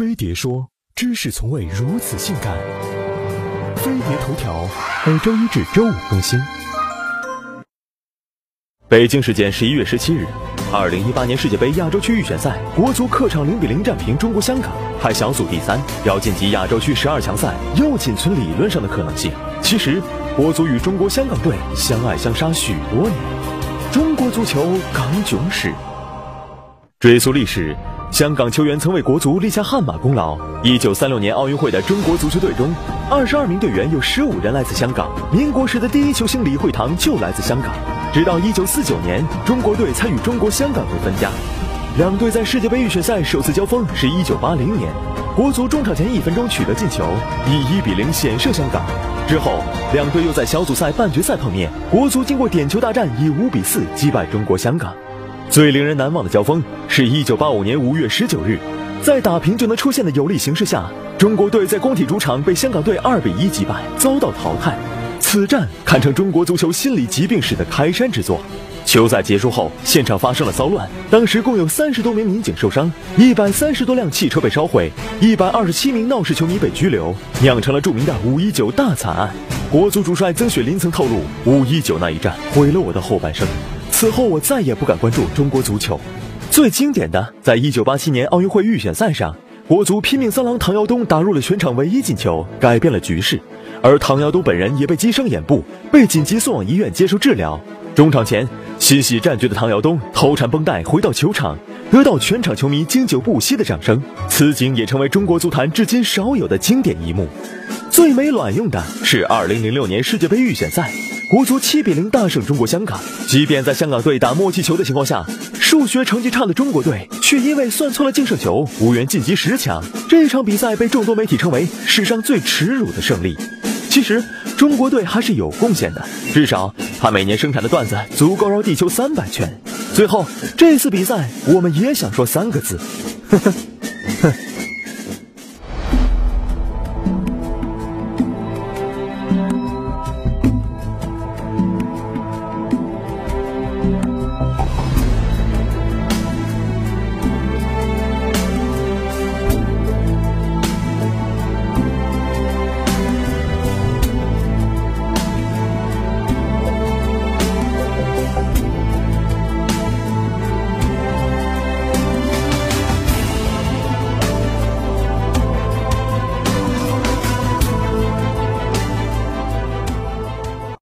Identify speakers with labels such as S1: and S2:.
S1: 飞碟说：知识从未如此性感。飞碟头条每周一至周五更新。北京时间十一月十七日，二零一八年世界杯亚洲区预选赛，国足客场零比零战平中国香港，排小组第三，要晋级亚洲区十二强赛，又仅存理论上的可能性。其实，国足与中国香港队相爱相杀许多年，中国足球港囧史。追溯历史。香港球员曾为国足立下汗马功劳。一九三六年奥运会的中国足球队中，二十二名队员有十五人来自香港。民国时的第一球星李惠堂就来自香港。直到一九四九年，中国队才与中国香港队分家。两队在世界杯预选赛首次交锋是一九八零年，国足中场前一分钟取得进球，以一比零险胜香港。之后，两队又在小组赛半决赛碰面，国足经过点球大战以五比四击败中国香港。最令人难忘的交锋是一九八五年五月十九日，在打平就能出线的有利形势下，中国队在工体主场被香港队二比一击败，遭到淘汰。此战堪称中国足球心理疾病史的开山之作。球赛结束后，现场发生了骚乱，当时共有三十多名民警受伤，一百三十多辆汽车被烧毁，一百二十七名闹事球迷被拘留，酿成了著名的五一九大惨案。国足主帅曾雪林曾透露，五一九那一战毁了我的后半生。此后我再也不敢关注中国足球。最经典的，在一九八七年奥运会预选赛上，国足拼命三郎唐尧东打入了全场唯一进球，改变了局势。而唐尧东本人也被击伤眼部，被紧急送往医院接受治疗。中场前，欣喜战局的唐尧东头缠绷带回到球场，得到全场球迷经久不息的掌声。此景也成为中国足坛至今少有的经典一幕。最没卵用的是二零零六年世界杯预选赛。国足七比零大胜中国香港，即便在香港队打默契球的情况下，数学成绩差的中国队却因为算错了净胜球，无缘晋级十强。这场比赛被众多媒体称为史上最耻辱的胜利。其实中国队还是有贡献的，至少他每年生产的段子足够绕地球三百圈。最后这次比赛，我们也想说三个字：呵呵，哼。